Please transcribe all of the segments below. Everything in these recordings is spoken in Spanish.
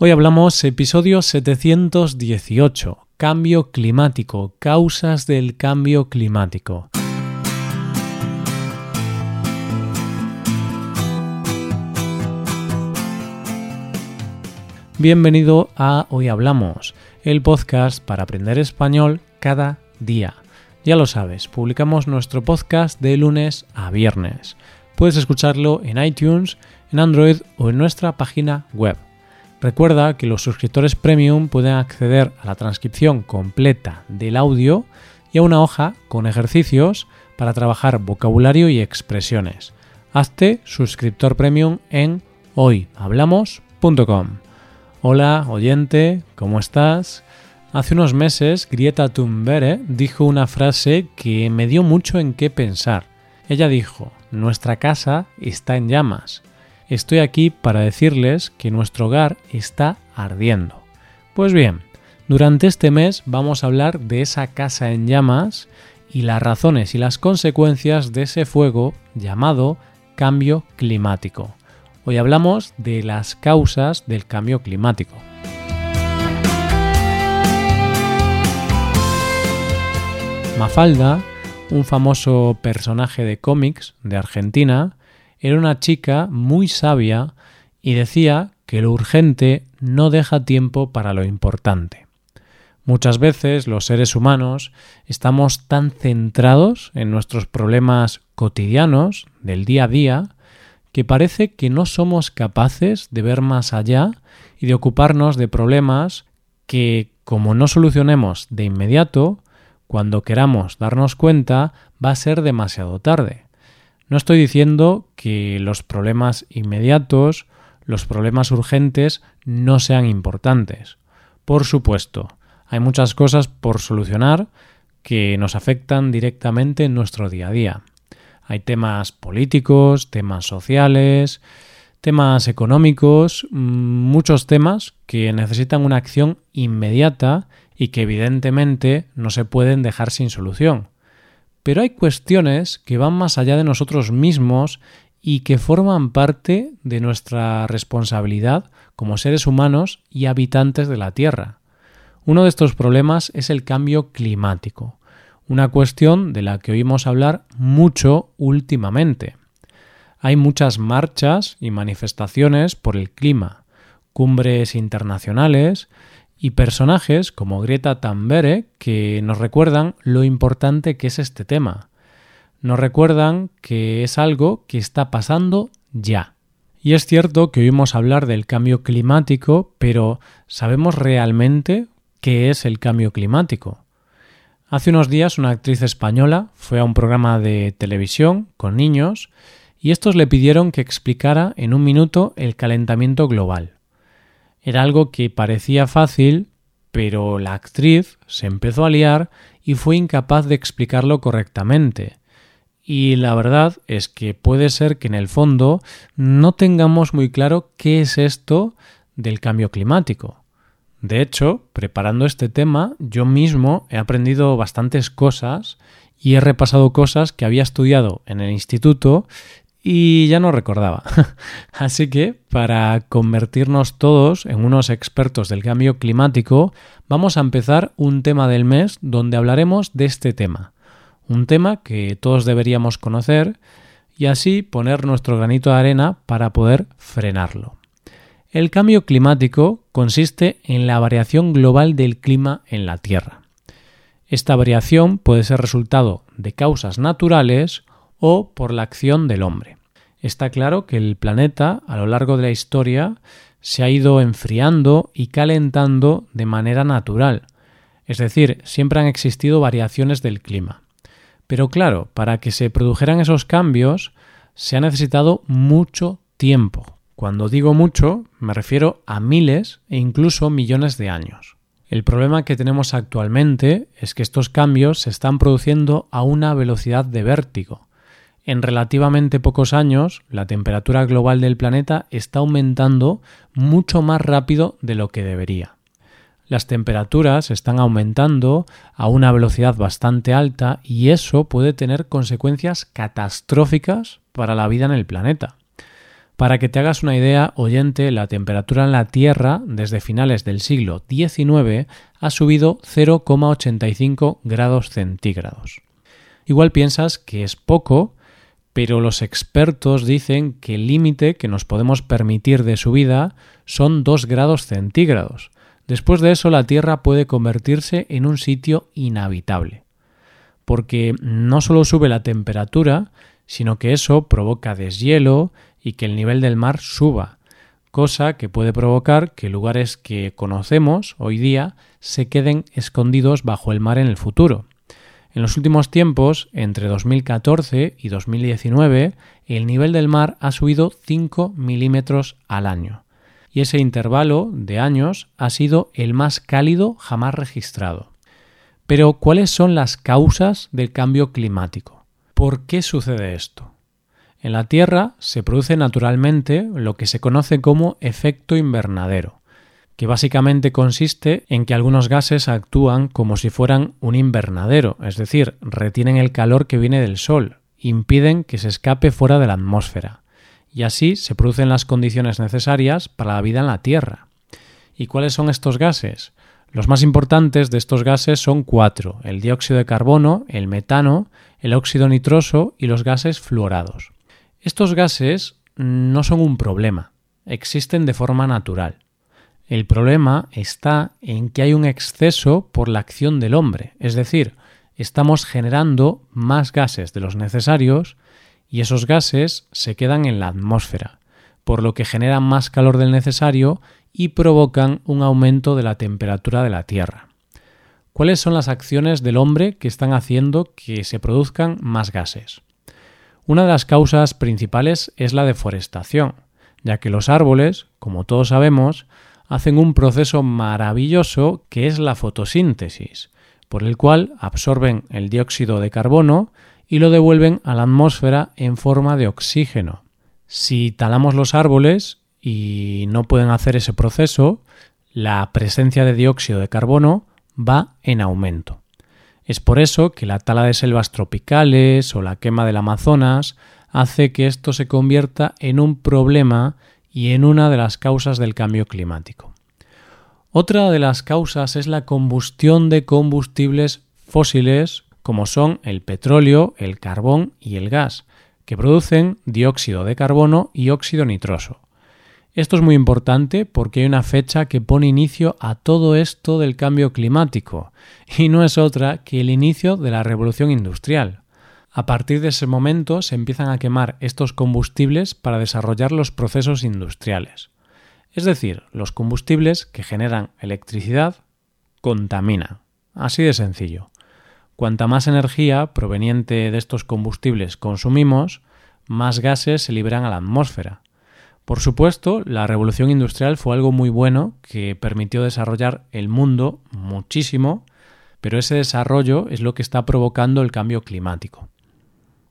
Hoy hablamos episodio 718, Cambio climático, causas del cambio climático. Bienvenido a Hoy Hablamos, el podcast para aprender español cada día. Ya lo sabes, publicamos nuestro podcast de lunes a viernes. Puedes escucharlo en iTunes, en Android o en nuestra página web Recuerda que los suscriptores premium pueden acceder a la transcripción completa del audio y a una hoja con ejercicios para trabajar vocabulario y expresiones. Hazte suscriptor premium en hoyhablamos.com. Hola, oyente, ¿cómo estás? Hace unos meses Grieta Thunberg dijo una frase que me dio mucho en qué pensar. Ella dijo, nuestra casa está en llamas estoy aquí para decirles que nuestro hogar está ardiendo. Pues bien, durante este mes vamos a hablar de esa casa en llamas y las razones y las consecuencias de ese fuego llamado cambio climático. Hoy hablamos de las causas del cambio climático. Mafalda, un famoso personaje de cómics de Argentina, era una chica muy sabia y decía que lo urgente no deja tiempo para lo importante. Muchas veces los seres humanos estamos tan centrados en nuestros problemas cotidianos del día a día que parece que no somos capaces de ver más allá y de ocuparnos de problemas que, como no solucionemos de inmediato, cuando queramos darnos cuenta va a ser demasiado tarde. No estoy diciendo que los problemas inmediatos, los problemas urgentes no sean importantes. Por supuesto, hay muchas cosas por solucionar que nos afectan directamente en nuestro día a día. Hay temas políticos, temas sociales, temas económicos, mm, muchos temas que necesitan una acción inmediata y que evidentemente no se pueden dejar sin solución. Pero hay cuestiones que van más allá de nosotros mismos y que forman parte de nuestra responsabilidad como seres humanos y habitantes de la Tierra. Uno de estos problemas es el cambio climático, una cuestión de la que oímos hablar mucho últimamente. Hay muchas marchas y manifestaciones por el clima, cumbres internacionales, y personajes como Greta Thunberg que nos recuerdan lo importante que es este tema. Nos recuerdan que es algo que está pasando ya. Y es cierto que oímos hablar del cambio climático, pero ¿sabemos realmente qué es el cambio climático? Hace unos días una actriz española fue a un programa de televisión con niños y estos le pidieron que explicara en un minuto el calentamiento global. Era algo que parecía fácil, pero la actriz se empezó a liar y fue incapaz de explicarlo correctamente. Y la verdad es que puede ser que en el fondo no tengamos muy claro qué es esto del cambio climático. De hecho, preparando este tema, yo mismo he aprendido bastantes cosas y he repasado cosas que había estudiado en el instituto y ya no recordaba. Así que, para convertirnos todos en unos expertos del cambio climático, vamos a empezar un tema del mes donde hablaremos de este tema. Un tema que todos deberíamos conocer y así poner nuestro granito de arena para poder frenarlo. El cambio climático consiste en la variación global del clima en la Tierra. Esta variación puede ser resultado de causas naturales o por la acción del hombre. Está claro que el planeta a lo largo de la historia se ha ido enfriando y calentando de manera natural, es decir, siempre han existido variaciones del clima. Pero claro, para que se produjeran esos cambios se ha necesitado mucho tiempo. Cuando digo mucho, me refiero a miles e incluso millones de años. El problema que tenemos actualmente es que estos cambios se están produciendo a una velocidad de vértigo. En relativamente pocos años, la temperatura global del planeta está aumentando mucho más rápido de lo que debería. Las temperaturas están aumentando a una velocidad bastante alta y eso puede tener consecuencias catastróficas para la vida en el planeta. Para que te hagas una idea, oyente, la temperatura en la Tierra desde finales del siglo XIX ha subido 0,85 grados centígrados. Igual piensas que es poco, pero los expertos dicen que el límite que nos podemos permitir de subida son 2 grados centígrados. Después de eso la Tierra puede convertirse en un sitio inhabitable, porque no solo sube la temperatura, sino que eso provoca deshielo y que el nivel del mar suba, cosa que puede provocar que lugares que conocemos hoy día se queden escondidos bajo el mar en el futuro. En los últimos tiempos, entre 2014 y 2019, el nivel del mar ha subido 5 milímetros al año, y ese intervalo de años ha sido el más cálido jamás registrado. Pero, ¿cuáles son las causas del cambio climático? ¿Por qué sucede esto? En la Tierra se produce naturalmente lo que se conoce como efecto invernadero, que básicamente consiste en que algunos gases actúan como si fueran un invernadero, es decir, retienen el calor que viene del Sol, impiden que se escape fuera de la atmósfera, y así se producen las condiciones necesarias para la vida en la Tierra. ¿Y cuáles son estos gases? Los más importantes de estos gases son cuatro, el dióxido de carbono, el metano, el óxido nitroso y los gases fluorados. Estos gases no son un problema, existen de forma natural. El problema está en que hay un exceso por la acción del hombre, es decir, estamos generando más gases de los necesarios y esos gases se quedan en la atmósfera, por lo que generan más calor del necesario y provocan un aumento de la temperatura de la Tierra. ¿Cuáles son las acciones del hombre que están haciendo que se produzcan más gases? Una de las causas principales es la deforestación, ya que los árboles, como todos sabemos, hacen un proceso maravilloso que es la fotosíntesis, por el cual absorben el dióxido de carbono y lo devuelven a la atmósfera en forma de oxígeno. Si talamos los árboles y no pueden hacer ese proceso, la presencia de dióxido de carbono va en aumento. Es por eso que la tala de selvas tropicales o la quema del Amazonas hace que esto se convierta en un problema y en una de las causas del cambio climático. Otra de las causas es la combustión de combustibles fósiles como son el petróleo, el carbón y el gas, que producen dióxido de carbono y óxido nitroso. Esto es muy importante porque hay una fecha que pone inicio a todo esto del cambio climático, y no es otra que el inicio de la revolución industrial. A partir de ese momento se empiezan a quemar estos combustibles para desarrollar los procesos industriales. Es decir, los combustibles que generan electricidad contaminan. Así de sencillo. Cuanta más energía proveniente de estos combustibles consumimos, más gases se liberan a la atmósfera. Por supuesto, la revolución industrial fue algo muy bueno que permitió desarrollar el mundo muchísimo, pero ese desarrollo es lo que está provocando el cambio climático.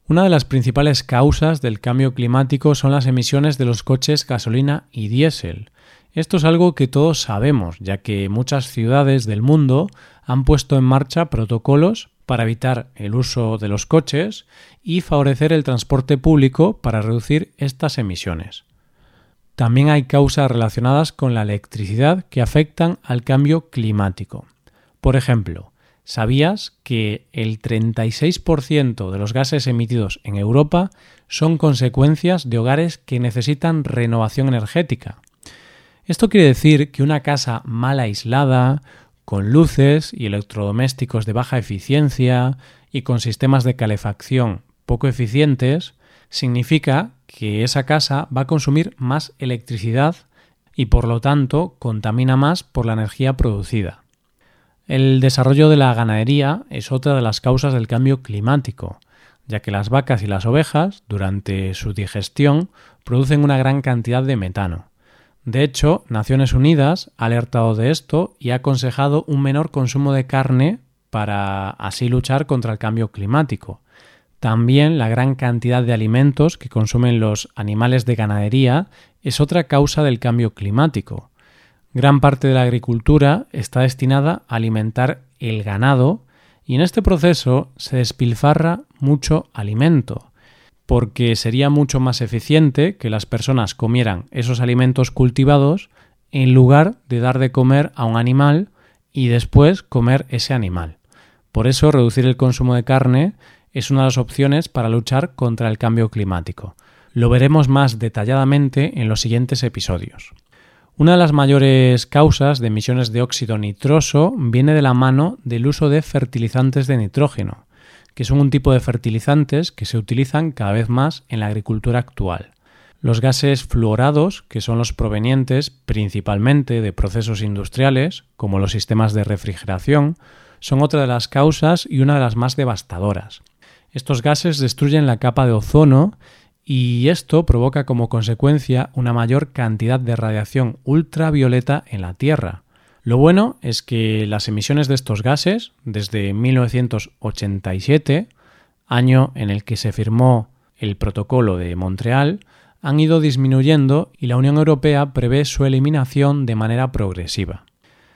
Una de las principales causas del cambio climático son las emisiones de los coches gasolina y diésel. Esto es algo que todos sabemos, ya que muchas ciudades del mundo han puesto en marcha protocolos para evitar el uso de los coches y favorecer el transporte público para reducir estas emisiones. También hay causas relacionadas con la electricidad que afectan al cambio climático. Por ejemplo, ¿Sabías que el 36% de los gases emitidos en Europa son consecuencias de hogares que necesitan renovación energética? Esto quiere decir que una casa mal aislada, con luces y electrodomésticos de baja eficiencia y con sistemas de calefacción poco eficientes, significa que esa casa va a consumir más electricidad y por lo tanto contamina más por la energía producida. El desarrollo de la ganadería es otra de las causas del cambio climático, ya que las vacas y las ovejas, durante su digestión, producen una gran cantidad de metano. De hecho, Naciones Unidas ha alertado de esto y ha aconsejado un menor consumo de carne para así luchar contra el cambio climático. También la gran cantidad de alimentos que consumen los animales de ganadería es otra causa del cambio climático. Gran parte de la agricultura está destinada a alimentar el ganado y en este proceso se despilfarra mucho alimento. porque sería mucho más eficiente que las personas comieran esos alimentos cultivados en lugar de dar de comer a un animal y después comer ese animal. Por eso reducir el consumo de carne es una de las opciones para luchar contra el cambio climático. Lo veremos más detalladamente en los siguientes episodios. Una de las mayores causas de emisiones de óxido nitroso viene de la mano del uso de fertilizantes de nitrógeno, que son un tipo de fertilizantes que se utilizan cada vez más en la agricultura actual. Los gases fluorados, que son los provenientes principalmente de procesos industriales, como los sistemas de refrigeración, son otra de las causas y una de las más devastadoras. Estos gases destruyen la capa de ozono y esto provoca como consecuencia una mayor cantidad de radiación ultravioleta en la Tierra. Lo bueno es que las emisiones de estos gases, desde 1987, año en el que se firmó el Protocolo de Montreal, han ido disminuyendo y la Unión Europea prevé su eliminación de manera progresiva.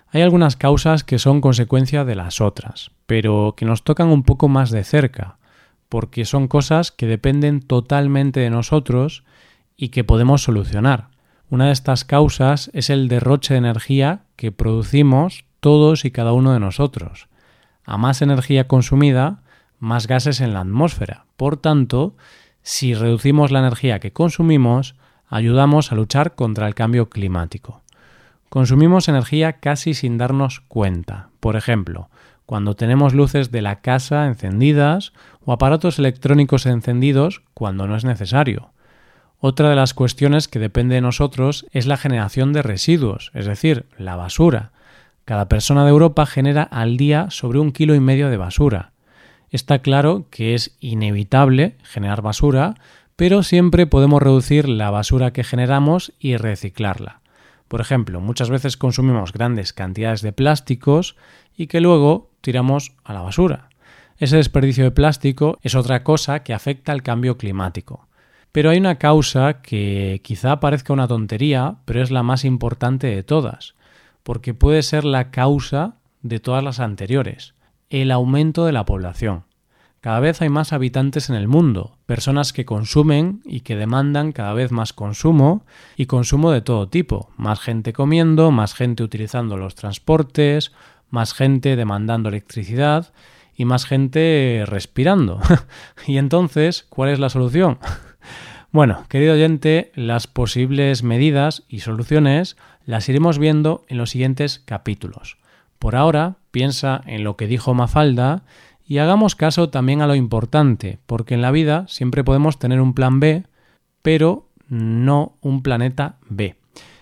Hay algunas causas que son consecuencia de las otras, pero que nos tocan un poco más de cerca, porque son cosas que dependen totalmente de nosotros y que podemos solucionar. Una de estas causas es el derroche de energía que producimos todos y cada uno de nosotros. A más energía consumida, más gases en la atmósfera. Por tanto, si reducimos la energía que consumimos, ayudamos a luchar contra el cambio climático. Consumimos energía casi sin darnos cuenta. Por ejemplo, cuando tenemos luces de la casa encendidas o aparatos electrónicos encendidos cuando no es necesario. Otra de las cuestiones que depende de nosotros es la generación de residuos, es decir, la basura. Cada persona de Europa genera al día sobre un kilo y medio de basura. Está claro que es inevitable generar basura, pero siempre podemos reducir la basura que generamos y reciclarla. Por ejemplo, muchas veces consumimos grandes cantidades de plásticos y que luego tiramos a la basura. Ese desperdicio de plástico es otra cosa que afecta al cambio climático. Pero hay una causa que quizá parezca una tontería, pero es la más importante de todas, porque puede ser la causa de todas las anteriores el aumento de la población. Cada vez hay más habitantes en el mundo, personas que consumen y que demandan cada vez más consumo y consumo de todo tipo, más gente comiendo, más gente utilizando los transportes, más gente demandando electricidad y más gente respirando. y entonces, ¿cuál es la solución? bueno, querido oyente, las posibles medidas y soluciones las iremos viendo en los siguientes capítulos. Por ahora, piensa en lo que dijo Mafalda y hagamos caso también a lo importante, porque en la vida siempre podemos tener un plan B, pero no un planeta B.